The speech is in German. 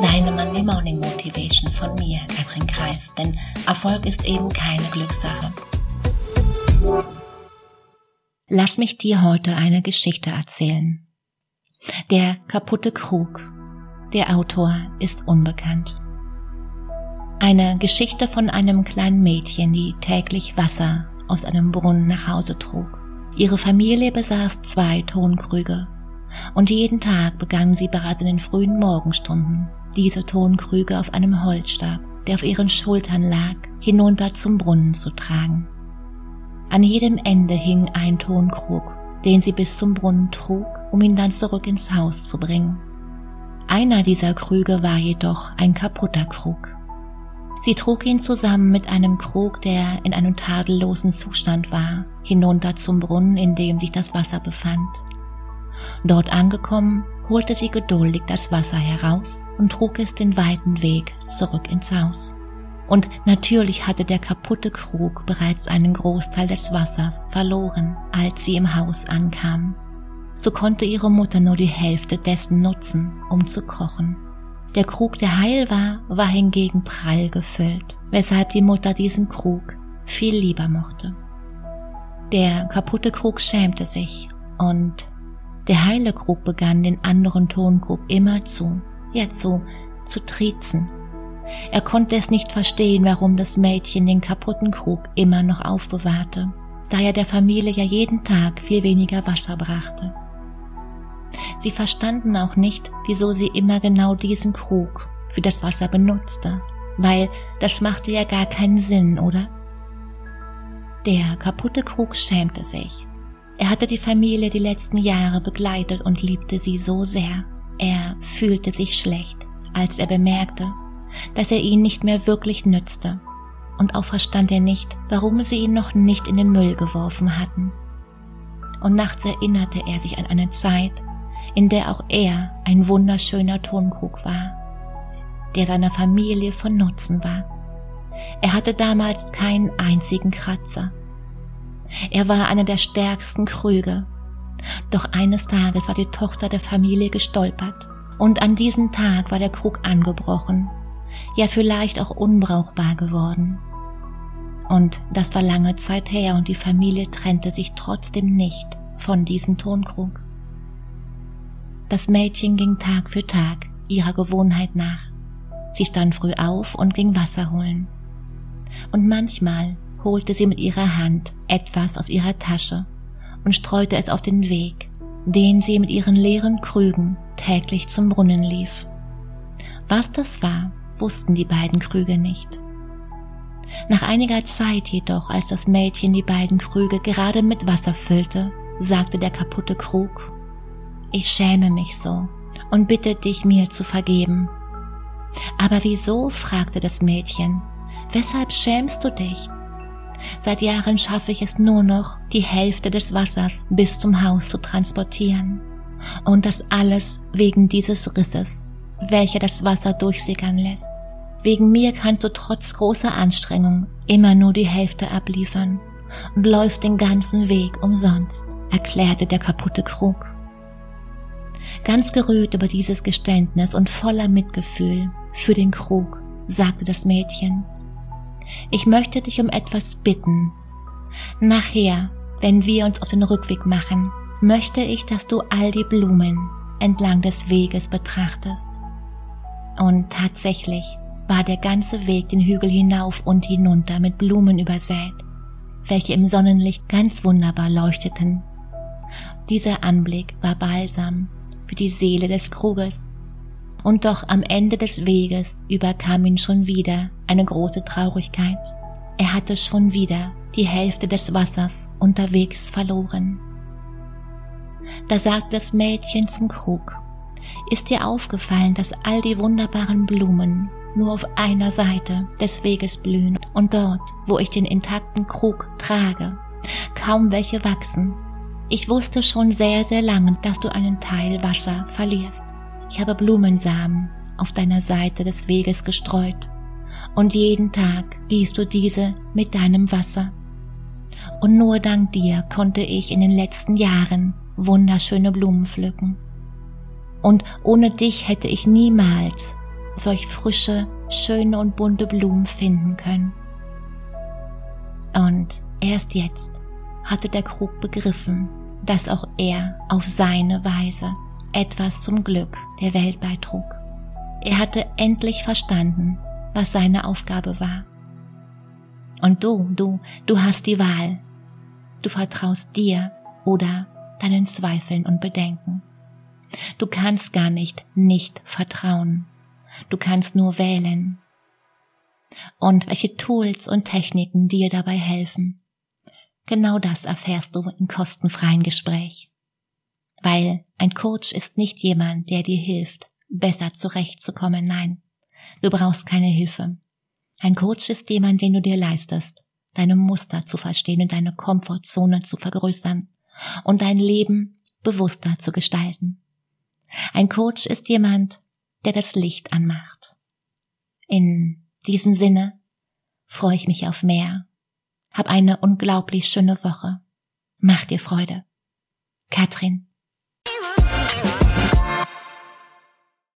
Deine Monday Morning Motivation von mir, Katrin Kreis, denn Erfolg ist eben keine Glückssache. Lass mich dir heute eine Geschichte erzählen. Der kaputte Krug. Der Autor ist unbekannt. Eine Geschichte von einem kleinen Mädchen, die täglich Wasser aus einem Brunnen nach Hause trug. Ihre Familie besaß zwei Tonkrüge und jeden Tag begann sie bereits in den frühen Morgenstunden, diese Tonkrüge auf einem Holzstab, der auf ihren Schultern lag, hinunter zum Brunnen zu tragen. An jedem Ende hing ein Tonkrug, den sie bis zum Brunnen trug, um ihn dann zurück ins Haus zu bringen. Einer dieser Krüge war jedoch ein kaputter Krug. Sie trug ihn zusammen mit einem Krug, der in einem tadellosen Zustand war, hinunter zum Brunnen, in dem sich das Wasser befand. Dort angekommen, holte sie geduldig das Wasser heraus und trug es den weiten Weg zurück ins Haus. Und natürlich hatte der kaputte Krug bereits einen Großteil des Wassers verloren, als sie im Haus ankam. So konnte ihre Mutter nur die Hälfte dessen nutzen, um zu kochen. Der Krug, der heil war, war hingegen prall gefüllt, weshalb die Mutter diesen Krug viel lieber mochte. Der kaputte Krug schämte sich und der heile Krug begann den anderen Tonkrug immer zu, ja zu, zu triezen. Er konnte es nicht verstehen, warum das Mädchen den kaputten Krug immer noch aufbewahrte, da er der Familie ja jeden Tag viel weniger Wasser brachte. Sie verstanden auch nicht, wieso sie immer genau diesen Krug für das Wasser benutzte, weil das machte ja gar keinen Sinn, oder? Der kaputte Krug schämte sich. Er hatte die Familie die letzten Jahre begleitet und liebte sie so sehr. Er fühlte sich schlecht, als er bemerkte, dass er ihn nicht mehr wirklich nützte. Und auch verstand er nicht, warum sie ihn noch nicht in den Müll geworfen hatten. Und nachts erinnerte er sich an eine Zeit, in der auch er ein wunderschöner Tonkrug war, der seiner Familie von Nutzen war. Er hatte damals keinen einzigen Kratzer. Er war einer der stärksten Krüge. Doch eines Tages war die Tochter der Familie gestolpert und an diesem Tag war der Krug angebrochen, ja vielleicht auch unbrauchbar geworden. Und das war lange Zeit her und die Familie trennte sich trotzdem nicht von diesem Tonkrug. Das Mädchen ging Tag für Tag ihrer Gewohnheit nach. Sie stand früh auf und ging Wasser holen. Und manchmal holte sie mit ihrer Hand etwas aus ihrer Tasche und streute es auf den Weg, den sie mit ihren leeren Krügen täglich zum Brunnen lief. Was das war, wussten die beiden Krüge nicht. Nach einiger Zeit jedoch, als das Mädchen die beiden Krüge gerade mit Wasser füllte, sagte der kaputte Krug, ich schäme mich so und bitte dich mir zu vergeben. Aber wieso? fragte das Mädchen. Weshalb schämst du dich? Seit Jahren schaffe ich es nur noch, die Hälfte des Wassers bis zum Haus zu transportieren. Und das alles wegen dieses Risses, welcher das Wasser durchsickern lässt. Wegen mir kannst du trotz großer Anstrengung immer nur die Hälfte abliefern und läufst den ganzen Weg umsonst, erklärte der kaputte Krug. Ganz gerührt über dieses Geständnis und voller Mitgefühl für den Krug, sagte das Mädchen, ich möchte dich um etwas bitten. Nachher, wenn wir uns auf den Rückweg machen, möchte ich, dass du all die Blumen entlang des Weges betrachtest. Und tatsächlich war der ganze Weg den Hügel hinauf und hinunter mit Blumen übersät, welche im Sonnenlicht ganz wunderbar leuchteten. Dieser Anblick war balsam für die Seele des Kruges. Und doch am Ende des Weges überkam ihn schon wieder eine große Traurigkeit. Er hatte schon wieder die Hälfte des Wassers unterwegs verloren. Da sagte das Mädchen zum Krug, ist dir aufgefallen, dass all die wunderbaren Blumen nur auf einer Seite des Weges blühen und dort, wo ich den intakten Krug trage, kaum welche wachsen ich wusste schon sehr, sehr lange, dass du einen Teil Wasser verlierst. Ich habe Blumensamen auf deiner Seite des Weges gestreut und jeden Tag gießt du diese mit deinem Wasser. Und nur dank dir konnte ich in den letzten Jahren wunderschöne Blumen pflücken. Und ohne dich hätte ich niemals solch frische, schöne und bunte Blumen finden können. Und erst jetzt hatte der Krug begriffen, dass auch er auf seine Weise etwas zum Glück der Welt beitrug. Er hatte endlich verstanden, was seine Aufgabe war. Und du, du, du hast die Wahl. Du vertraust dir oder deinen Zweifeln und Bedenken. Du kannst gar nicht nicht vertrauen. Du kannst nur wählen. Und welche Tools und Techniken dir dabei helfen. Genau das erfährst du im kostenfreien Gespräch. Weil ein Coach ist nicht jemand, der dir hilft, besser zurechtzukommen. Nein, du brauchst keine Hilfe. Ein Coach ist jemand, den du dir leistest, deine Muster zu verstehen und deine Komfortzone zu vergrößern und dein Leben bewusster zu gestalten. Ein Coach ist jemand, der das Licht anmacht. In diesem Sinne freue ich mich auf mehr. Hab eine unglaublich schöne Woche. Mach dir Freude. Katrin